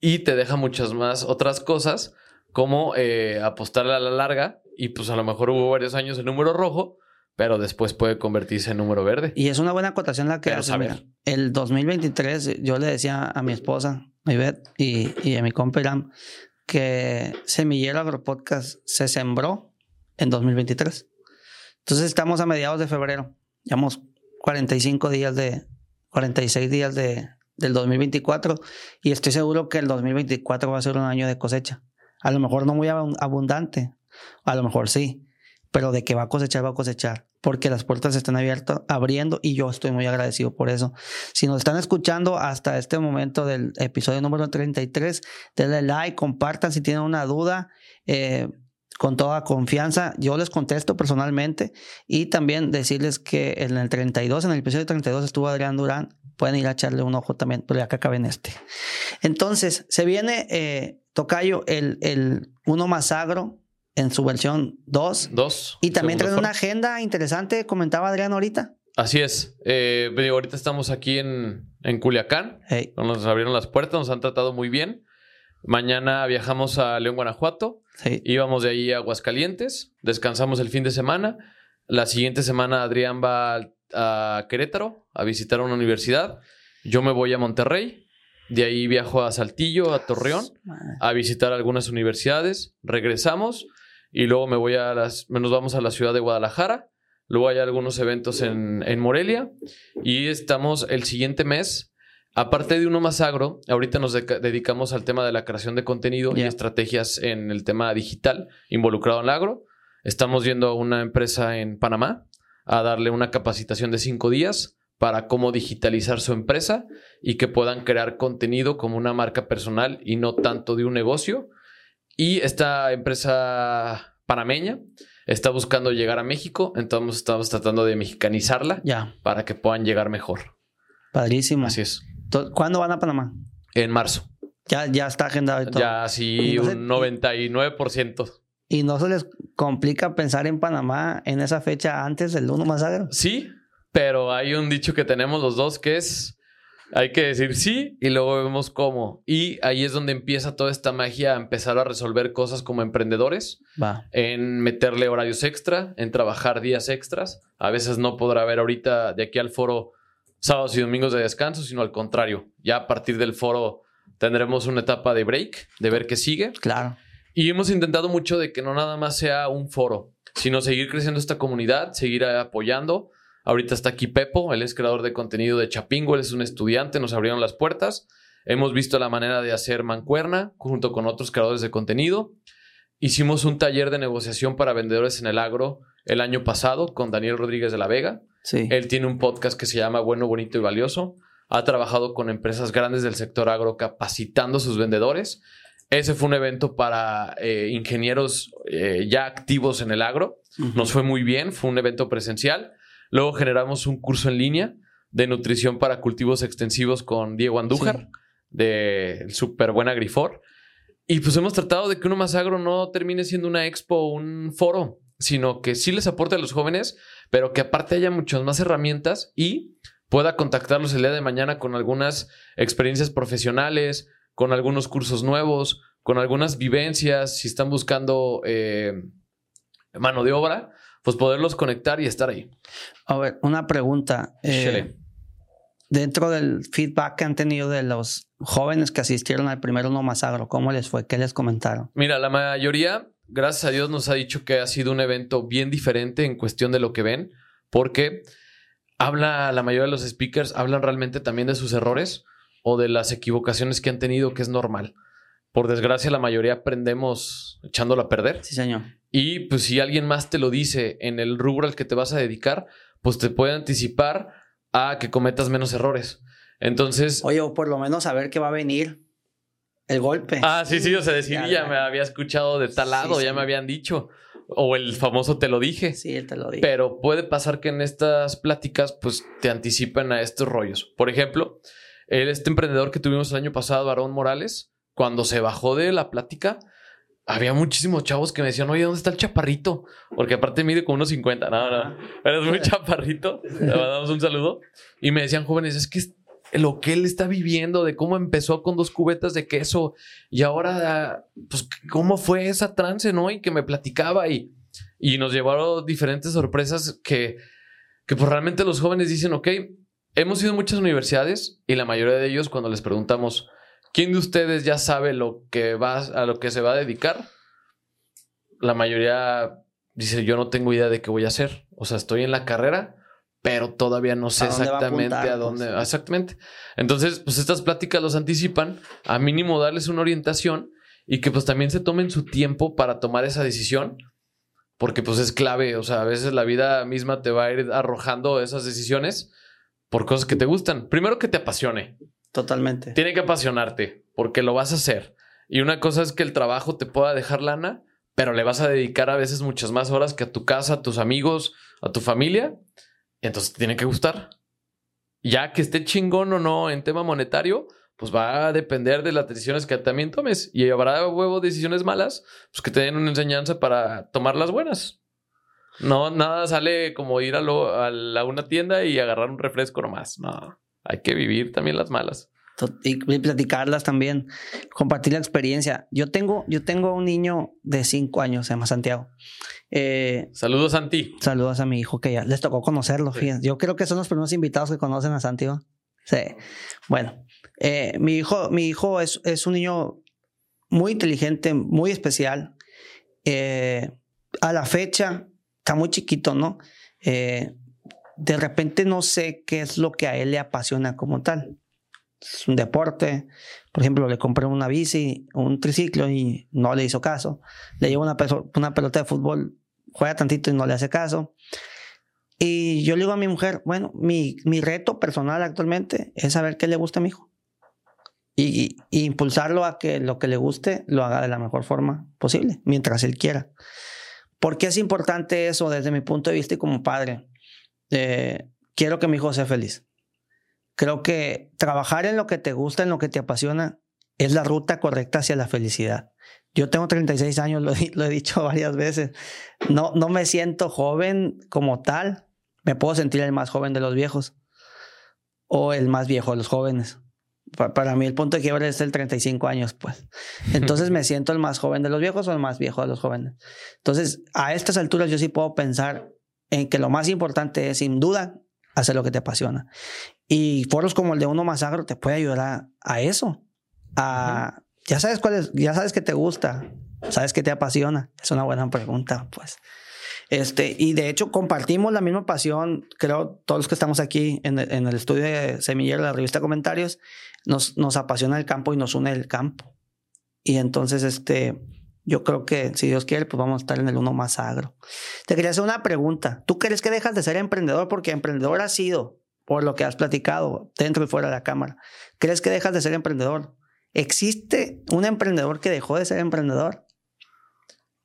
y te deja muchas más otras cosas como eh, apostarle a la larga y pues a lo mejor hubo varios años en número rojo, pero después puede convertirse en número verde.
Y es una buena acotación la que
Pero
haces,
saber.
mira. El 2023 yo le decía a mi esposa, a Ivette, y, y a mi compa Irán, que Semillero Agropodcast se sembró en 2023. Entonces estamos a mediados de febrero. Llevamos 45 días de, 46 días de, del 2024 y estoy seguro que el 2024 va a ser un año de cosecha. A lo mejor no muy abun- abundante, a lo mejor sí, pero de que va a cosechar, va a cosechar, porque las puertas están abiertas, abriendo y yo estoy muy agradecido por eso. Si nos están escuchando hasta este momento del episodio número 33, denle like, compartan si tienen una duda. Eh, con toda confianza. Yo les contesto personalmente y también decirles que en el 32, en el episodio 32 estuvo Adrián Durán. Pueden ir a echarle un ojo también, pero ya que acaben este. Entonces, se viene, eh, Tocayo, el, el Uno Más Agro, en su versión 2.
2.
Y también trae una agenda interesante, comentaba Adrián ahorita.
Así es. Eh, ahorita estamos aquí en, en Culiacán. Nos abrieron las puertas, nos han tratado muy bien. Mañana viajamos a León, Guanajuato. Sí. Íbamos de ahí a Aguascalientes. Descansamos el fin de semana. La siguiente semana Adrián va a Querétaro a visitar una universidad. Yo me voy a Monterrey. De ahí viajo a Saltillo, a Torreón, a visitar algunas universidades. Regresamos y luego me voy a las, nos vamos a la ciudad de Guadalajara, luego hay algunos eventos en, en Morelia y estamos el siguiente mes, aparte de uno más agro, ahorita nos dedicamos al tema de la creación de contenido y estrategias en el tema digital involucrado en el agro. Estamos yendo a una empresa en Panamá a darle una capacitación de cinco días para cómo digitalizar su empresa y que puedan crear contenido como una marca personal y no tanto de un negocio y esta empresa panameña está buscando llegar a México, entonces estamos tratando de mexicanizarla
ya.
para que puedan llegar mejor.
Padrísimo.
Así es.
¿Cuándo van a Panamá?
En marzo.
Ya, ya está agendado y todo.
Ya, sí, un 99%.
¿Y no se les complica pensar en Panamá en esa fecha antes del 1 más agro?
Sí, pero hay un dicho que tenemos los dos que es hay que decir sí y luego vemos cómo. Y ahí es donde empieza toda esta magia a empezar a resolver cosas como emprendedores.
Va.
En meterle horarios extra, en trabajar días extras. A veces no podrá haber ahorita de aquí al foro sábados y domingos de descanso, sino al contrario. Ya a partir del foro tendremos una etapa de break, de ver qué sigue.
Claro.
Y hemos intentado mucho de que no nada más sea un foro, sino seguir creciendo esta comunidad, seguir apoyando Ahorita está aquí Pepo, él es creador de contenido de Chapingo, él es un estudiante, nos abrieron las puertas. Hemos visto la manera de hacer mancuerna junto con otros creadores de contenido. Hicimos un taller de negociación para vendedores en el agro el año pasado con Daniel Rodríguez de la Vega.
Sí.
Él tiene un podcast que se llama Bueno, Bonito y Valioso. Ha trabajado con empresas grandes del sector agro capacitando a sus vendedores. Ese fue un evento para eh, ingenieros eh, ya activos en el agro. Nos fue muy bien, fue un evento presencial. Luego generamos un curso en línea de nutrición para cultivos extensivos con Diego Andújar, de Super Buena Grifor. Y pues hemos tratado de que uno más agro no termine siendo una expo o un foro, sino que sí les aporte a los jóvenes, pero que aparte haya muchas más herramientas y pueda contactarlos el día de mañana con algunas experiencias profesionales, con algunos cursos nuevos, con algunas vivencias, si están buscando eh, mano de obra, pues poderlos conectar y estar ahí.
A ver, una pregunta. Eh, dentro del feedback que han tenido de los jóvenes que asistieron al primer Uno Más Agro, ¿cómo les fue? ¿Qué les comentaron?
Mira, la mayoría, gracias a Dios, nos ha dicho que ha sido un evento bien diferente en cuestión de lo que ven, porque habla, la mayoría de los speakers hablan realmente también de sus errores o de las equivocaciones que han tenido, que es normal. Por desgracia, la mayoría aprendemos echándolo a perder.
Sí, señor.
Y pues si alguien más te lo dice en el rubro al que te vas a dedicar, pues te puede anticipar a que cometas menos errores. Entonces...
Oye, o por lo menos saber que va a venir el golpe.
Ah, sí, sí, o sea, decir, ya, me había escuchado de tal lado, ya me habían dicho. O el famoso te lo dije.
Sí, él te lo dije.
Pero puede pasar que en estas pláticas, pues te anticipen a estos rollos. Por ejemplo, este emprendedor que tuvimos el año pasado, Aarón Morales, cuando se bajó de la plática, había muchísimos chavos que me decían, oye, ¿dónde está el chaparrito? Porque aparte mide como unos 50. No, no, pero es muy chaparrito. Le mandamos un saludo. Y me decían, jóvenes, es que lo que él está viviendo, de cómo empezó con dos cubetas de queso y ahora, pues, cómo fue esa trance, ¿no? Y que me platicaba y, y nos llevaron diferentes sorpresas que, que pues realmente los jóvenes dicen, ok, hemos ido a muchas universidades y la mayoría de ellos cuando les preguntamos, ¿Quién de ustedes ya sabe lo que va, a lo que se va a dedicar? La mayoría dice, yo no tengo idea de qué voy a hacer. O sea, estoy en la carrera, pero todavía no sé exactamente a, dónde. Pues? Exactamente. Entonces, pues estas pláticas los anticipan, a mínimo darles una orientación y que pues también se tomen su tiempo para tomar esa decisión. porque pues es clave, o sea, a veces la vida misma te va a ir arrojando esas decisiones por cosas que te gustan. Primero que te apasione.
Totalmente.
Tiene que apasionarte, porque lo vas a hacer. Y una cosa es que el trabajo te pueda dejar lana, pero le vas a dedicar a veces muchas más horas que a tu casa, a tus amigos, a tu familia. Entonces te tiene que gustar. Ya que esté chingón o no en tema monetario, pues va a depender de las decisiones que también tomes. Y habrá huevo decisiones malas, pues que te den una enseñanza para tomar las buenas. No, nada sale como ir a, a una tienda y agarrar un refresco nomás. No, hay que vivir también las malas.
Y platicarlas también, compartir la experiencia. Yo tengo, yo tengo un niño de cinco años, se llama Santiago.
Eh, saludos, Santi.
Saludos a mi hijo que ya les tocó conocerlo. Fíjense. Yo creo que son los primeros invitados que conocen a Santiago. Sí. Bueno, eh, mi hijo, mi hijo es, es, un niño muy inteligente, muy especial. Eh, a la fecha, está muy chiquito, ¿no? De repente no sé qué es lo que a él le apasiona como tal es un deporte. Por ejemplo, le compré una bici, un triciclo y no le hizo caso. Le llevo una, pelota de fútbol, juega tantito y no le hace caso. Y yo le digo a mi mujer, bueno, mi, mi reto personal actualmente es saber qué le gusta a mi hijo. Y, y, impulsarlo a que lo que le guste lo haga de la mejor forma posible, mientras él quiera. ¿Por qué es importante eso desde mi punto de vista y como padre? Eh, quiero que mi hijo sea feliz. Creo que trabajar en lo que te gusta, en lo que te apasiona, es la ruta correcta hacia la felicidad. Yo tengo 36 años, lo, he dicho varias veces. No, no me siento joven como tal. Me puedo sentir el más joven de los viejos o el más viejo de los jóvenes. Para, mí el punto de quiebre es el 35 años, pues. Entonces me siento el más joven de los viejos o el más viejo de los jóvenes. Entonces, a estas alturas yo sí puedo pensar en que lo más importante es, sin duda, hacer lo que te apasiona. Y foros como el de Uno Más Agro te puede ayudar a, eso. A, Ya sabes cuál es, ya sabes que te gusta, sabes que te apasiona. Es una buena pregunta, pues. Este, y de hecho compartimos la misma pasión, creo, todos los que estamos aquí en, en el estudio de Semillero, la revista Comentarios, nos, nos apasiona el campo y nos une el campo. Y entonces, este, yo creo que si Dios quiere, pues vamos a estar en el uno más agro. Te quería hacer una pregunta. ¿Tú crees que dejas de ser emprendedor porque emprendedor has sido por lo que has platicado dentro y fuera de la cámara? ¿Crees que dejas de ser emprendedor? ¿Existe un emprendedor que dejó de ser emprendedor?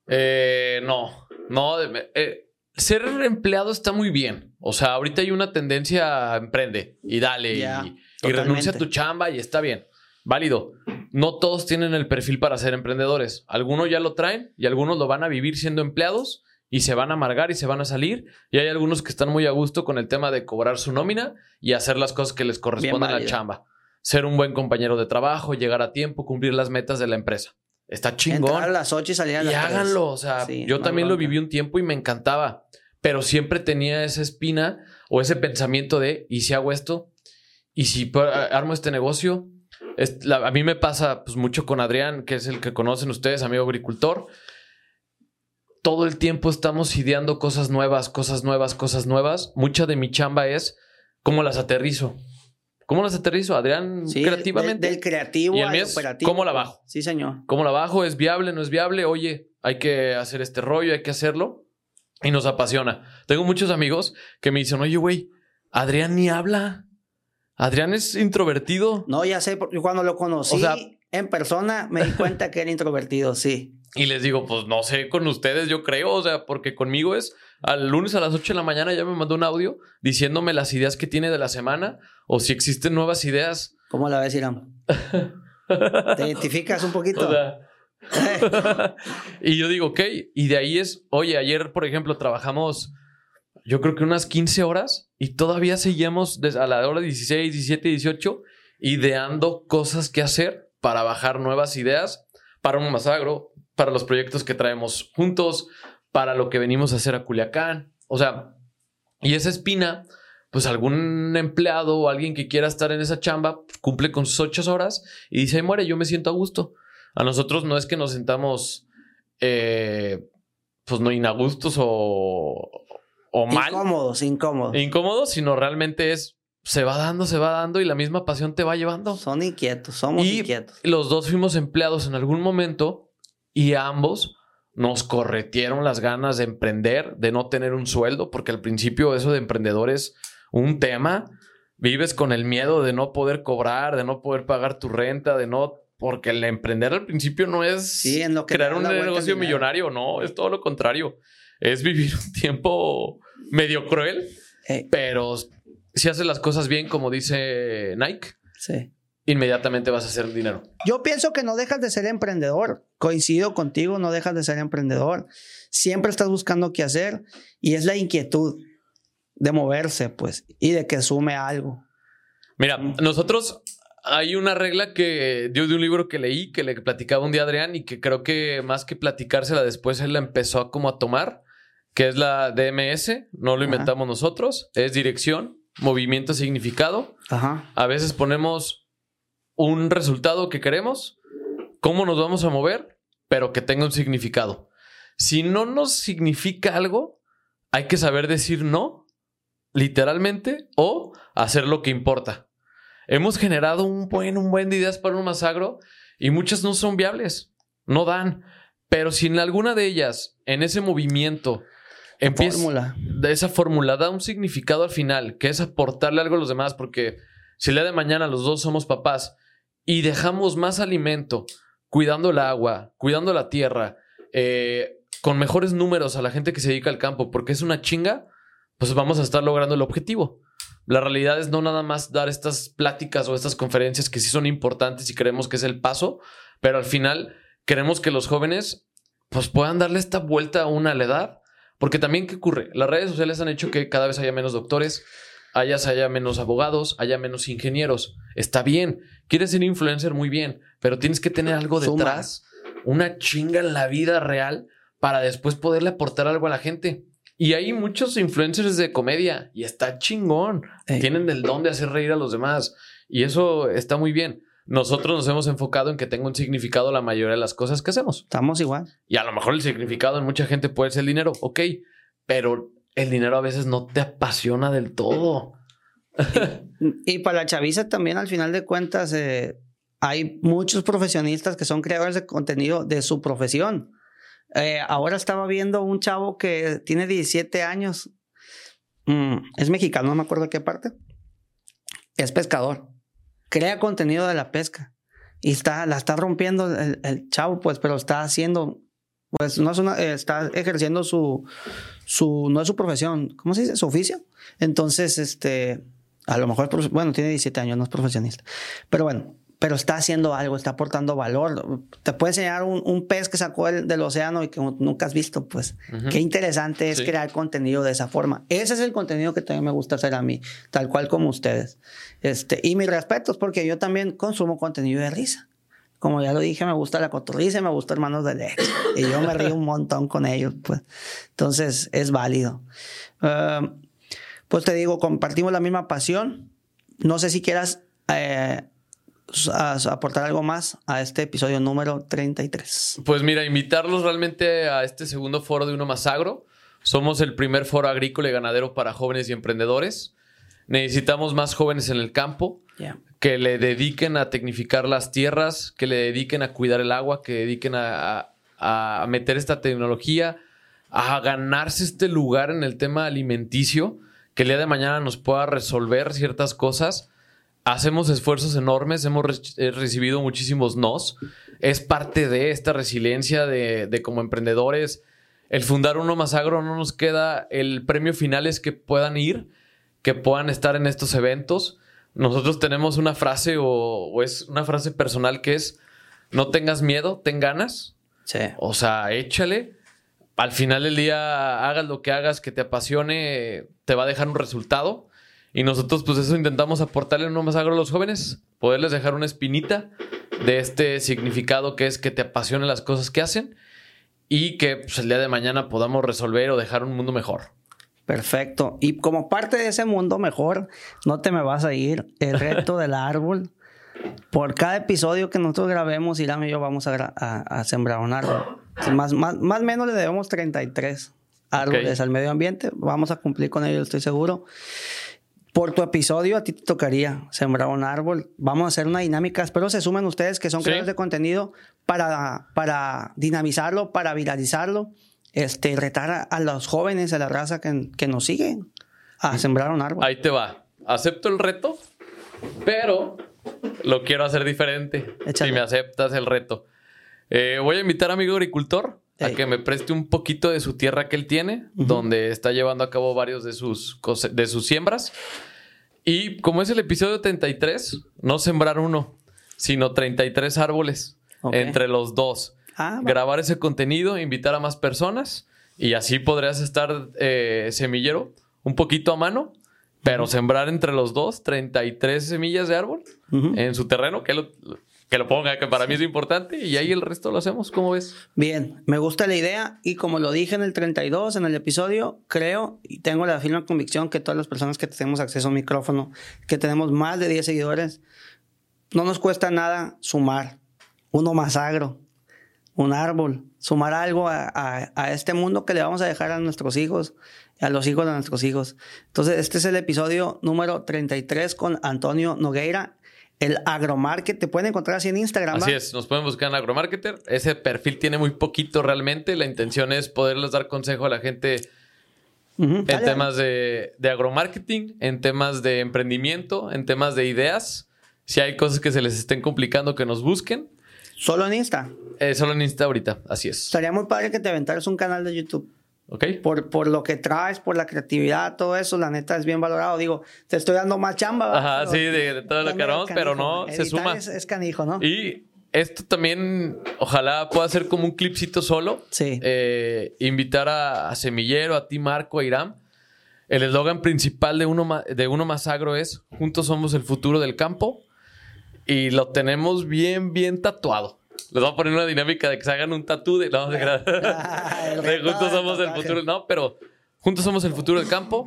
Eh, no, no. Eh, ser empleado está muy bien. O sea, ahorita hay una tendencia a emprende y dale y, y renuncia a tu chamba y está bien. Válido no todos tienen el perfil para ser emprendedores. Algunos ya lo traen y algunos lo van a vivir siendo empleados y se van a amargar y se van a salir. Y hay algunos que están muy a gusto con el tema de cobrar su nómina y hacer las cosas que les corresponden a la chamba. Ser un buen compañero de trabajo, llegar a tiempo, cumplir las metas de la empresa. Está chingón.
Entrar a las 8 y salir a las
Y háganlo. O sea, yo también lo viví un tiempo y me encantaba. Pero siempre tenía esa espina o ese pensamiento de, ¿y si hago esto? ¿Y si armo este negocio? A mí me pasa pues, mucho con Adrián, que es el que conocen ustedes, amigo agricultor. Todo el tiempo estamos ideando cosas nuevas, cosas nuevas, cosas nuevas. Mucha de mi chamba es cómo las aterrizo. ¿Cómo las aterrizo, Adrián? creativamente.
Del, creativo
y el operativo. ¿Cómo la bajo?
Sí, señor.
¿Cómo la bajo? ¿Es viable? ¿No es viable? Oye, hay que hacer este rollo, hay que hacerlo. Y nos apasiona. Tengo muchos amigos que me dicen, oye, güey, Adrián ni habla. Adrián es introvertido.
No, ya sé, porque cuando lo conocí en persona me di cuenta que era introvertido, sí.
Y les digo, pues no sé, con ustedes yo creo, o sea, porque conmigo es al lunes a las 8 de la mañana ya me mandó un audio diciéndome las ideas que tiene de la semana o si existen nuevas ideas.
¿Cómo la ves, Irán? ¿Te identificas un poquito?
y yo digo, ok, y de ahí es, oye, ayer, por ejemplo, trabajamos yo creo que unas 15 horas y todavía seguíamos a la hora 16, 17, 18 ideando cosas que hacer para bajar nuevas ideas para un masagro, para los proyectos que traemos juntos, para lo que venimos a hacer a Culiacán. O sea, y esa espina, pues algún empleado o alguien que quiera estar en esa chamba cumple con sus ocho horas y dice, muere, yo me siento a gusto. A nosotros no es que nos sentamos, eh, pues no inagustos o, o mal.
Incómodos, incómodos.
Incómodos, sino realmente es se va dando, se va dando y la misma pasión te va llevando.
Son inquietos, somos inquietos.
Los dos fuimos empleados en algún momento y ambos nos corretieron las ganas de emprender, de no tener un sueldo, porque al principio eso de emprendedor es un tema. Vives con el miedo de no poder cobrar, de no poder pagar tu renta, de no porque el emprender al principio no es crear un negocio millonario, no, es todo lo contrario. Es vivir un tiempo medio cruel, eh. pero si haces las cosas bien, como dice Nike, sí inmediatamente vas a hacer dinero.
Yo pienso que no dejas de ser emprendedor. Coincido contigo, no dejas de ser emprendedor. Siempre estás buscando qué hacer y es la inquietud de moverse, pues, y de que sume algo.
Mira, nosotros hay una regla que dio de un libro que leí, que le platicaba un día a Adrián y que creo que más que platicársela después él la empezó a como a tomar, que es la DMS, no lo inventamos nosotros, es dirección, movimiento, significado. Ajá. A veces ponemos un resultado que queremos, cómo nos vamos a mover, pero que tenga un significado. Si no nos significa algo, hay que saber decir no, literalmente, o hacer lo que importa. Hemos generado un buen, un buen de ideas para un masagro y muchas no son viables, no dan. Pero si en alguna de ellas, en ese movimiento, empieza de esa fórmula da un significado al final, que es aportarle algo a los demás, porque si el día de mañana los dos somos papás y dejamos más alimento, cuidando el agua, cuidando la tierra, eh, con mejores números a la gente que se dedica al campo, porque es una chinga, pues vamos a estar logrando el objetivo. La realidad es no nada más dar estas pláticas o estas conferencias que sí son importantes y creemos que es el paso, pero al final queremos que los jóvenes pues puedan darle esta vuelta a una la edad, porque también qué ocurre, las redes sociales han hecho que cada vez haya menos doctores, haya menos abogados, haya menos ingenieros. Está bien. Quieres ser influencer muy bien, pero tienes que tener algo detrás, una chinga en la vida real para después poderle aportar algo a la gente. Y hay muchos influencers de comedia y está chingón. Tienen el don de hacer reír a los demás y eso está muy bien. Nosotros nos hemos enfocado en que tenga un significado la mayoría de las cosas que hacemos.
Estamos igual.
Y a lo mejor el significado en mucha gente puede ser el dinero, ok, pero el dinero a veces no te apasiona del todo.
y para la chaviza también, al final de cuentas, eh, hay muchos profesionistas que son creadores de contenido de su profesión. Eh, ahora estaba viendo un chavo que tiene 17 años. Mm, es mexicano, no me acuerdo de qué parte. Es pescador. Crea contenido de la pesca. Y está, la está rompiendo el, el chavo, pues, pero está haciendo pues no es una, está ejerciendo su, su, no es su profesión, ¿cómo se dice? Su oficio. Entonces, este, a lo mejor, bueno, tiene 17 años, no es profesionista. Pero bueno, pero está haciendo algo, está aportando valor. Te puede enseñar un, un pez que sacó del océano y que nunca has visto, pues. Qué interesante es crear contenido de esa forma. Ese es el contenido que también me gusta hacer a mí, tal cual como ustedes. Este, y mis respetos, porque yo también consumo contenido de risa. Como ya lo dije, me gusta la cotorriza y me gusta Hermanos de Lex. Y yo me río un montón con ellos, pues. Entonces, es válido. Um, pues te digo, compartimos la misma pasión. No sé si quieras eh, aportar algo más a este episodio número 33.
Pues mira, invitarlos realmente a este segundo foro de Uno Más Agro. Somos el primer foro agrícola y ganadero para jóvenes y emprendedores. Necesitamos más jóvenes en el campo que le dediquen a tecnificar las tierras, que le dediquen a cuidar el agua, que dediquen a, meter esta tecnología, a ganarse este lugar en el tema alimenticio, que el día de mañana nos pueda resolver ciertas cosas. Hacemos esfuerzos enormes, hemos recibido muchísimos nos. Es parte de esta resiliencia de, de como emprendedores. El fundar uno más agro no nos queda. El premio final es que puedan ir, que puedan estar en estos eventos nosotros tenemos una frase o, es una frase personal que es, no tengas miedo, ten ganas. Sí. O sea, échale. Al final del día, hagas lo que hagas que te apasione, te va a dejar un resultado. Y nosotros, pues eso intentamos aportarle uno más agro a los jóvenes, poderles dejar una espinita de este significado que es que te apasione las cosas que hacen y que pues, el día de mañana podamos resolver o dejar un mundo mejor.
Perfecto. Y como parte de ese mundo mejor, no te me vas a ir. El reto del árbol. Por cada episodio que nosotros grabemos, Irán y yo vamos a, sembrar un árbol. Más, más, más o menos le debemos 33 árboles al medio ambiente. Vamos a cumplir con ello, estoy seguro. Por tu episodio, a ti te tocaría sembrar un árbol. Vamos a hacer una dinámica. Espero se sumen ustedes que son
Sí.
creadores de contenido para, para dinamizarlo, para viralizarlo. Este, retar a, a los jóvenes, a la raza que, que nos siguen a sembrar un árbol.
Ahí te va. Acepto el reto, pero lo quiero hacer diferente.
Échale.
Si me aceptas el reto. Eh, voy a invitar a mi amigo agricultor a que me preste un poquito de su tierra que él tiene, donde está llevando a cabo varios de sus, de sus siembras. Y como es el episodio 33, no sembrar uno, sino 33 árboles entre los dos.
Ah,
grabar ese contenido, invitar a más personas y así podrías estar eh, semillero un poquito a mano, pero sembrar entre los dos 33 semillas de árbol en su terreno, que lo, que lo ponga, que para mí es importante, y ahí el resto lo hacemos, ¿cómo ves?
Bien, me gusta la idea y como lo dije en el 32, en el episodio, creo y tengo la firme convicción que todas las personas que tenemos acceso a un micrófono, que tenemos más de 10 seguidores, no nos cuesta nada sumar uno más agro, un árbol, sumar algo a, a- a este mundo que le vamos a dejar a nuestros hijos, a los hijos de nuestros hijos. Entonces, este es el episodio número 33 con Antonio Nogueira, el agromarket. Te pueden encontrar así en Instagram.
Así es, nos pueden buscar en Agromarketer. Ese perfil tiene muy poquito realmente. La intención es poderles dar consejo a la gente en
dale.
temas de, de agromarketing, en temas de emprendimiento, en temas de ideas. Si hay cosas que se les estén complicando, que nos busquen.
Solo en Insta.
Eh, solo en Insta ahorita, así es.
Estaría muy padre que te aventaras un canal de YouTube. Por, por lo que traes, por la creatividad, todo eso, la neta es bien valorado. Digo, te estoy dando más chamba.
Ajá,
Pero
sí, de, de todo lo que haremos, pero no, se suma.
Es, es canijo, ¿no?
Y esto también, ojalá pueda ser como un clipcito solo.
Sí.
Eh, invitar a, a Semillero, a ti, Marco, a Iram. El eslogan principal de uno, de uno Más Agro es: Juntos somos el futuro del campo. Y lo tenemos bien, bien tatuado. Les voy a poner una dinámica de que se hagan un tatú de. No, de,
Ah,
de juntos somos el futuro. No, pero juntos somos el futuro del campo.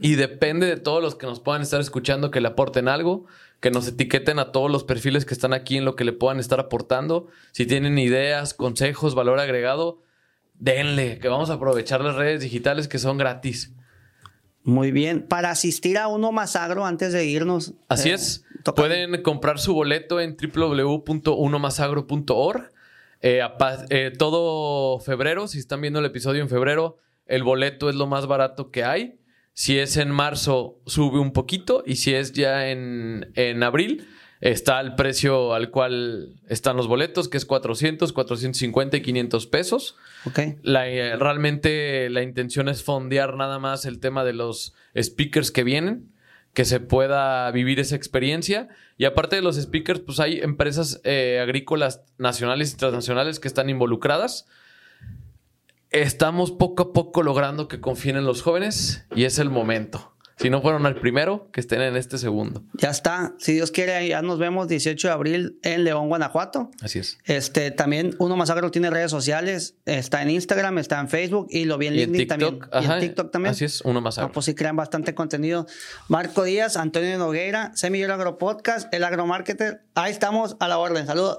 Y depende de todos los que nos puedan estar escuchando que le aporten algo, que nos etiqueten a todos los perfiles que están aquí en lo que le puedan estar aportando. Si tienen ideas, consejos, valor agregado, denle, que vamos a aprovechar las redes digitales que son gratis.
Muy bien. Para asistir a uno más agro antes de irnos.
Así
eh,
es. Pueden comprar su boleto en www.unomasagro.org. Eh, eh, todo febrero, si están viendo el episodio en febrero, el boleto es lo más barato que hay. Si es en marzo, sube un poquito. Y si es ya en, en abril, está el precio al cual están los boletos, que es 400, 450 y 500 pesos.
Ok.
La, eh, realmente la intención es fondear nada más el tema de los speakers que vienen, que se pueda vivir esa experiencia. Y aparte de los speakers, pues hay empresas eh, agrícolas nacionales y transnacionales que están involucradas. Estamos poco a poco logrando que confíen en los jóvenes y es el momento. Si no fueron al primero, que estén en este segundo.
Ya está. Si Dios quiere, ya nos vemos 18 de abril en León, Guanajuato.
Así es.
Este, también Uno Más Agro tiene redes sociales. Está en Instagram, está en Facebook y lo vi en LinkedIn también. Y en TikTok también.
Así es, uno más
Ah,
agro.
pues sí crean bastante contenido. Marco Díaz, Antonio Nogueira, Semillero Agro Podcast, El Agromarketer. Ahí estamos a la orden. Saludos.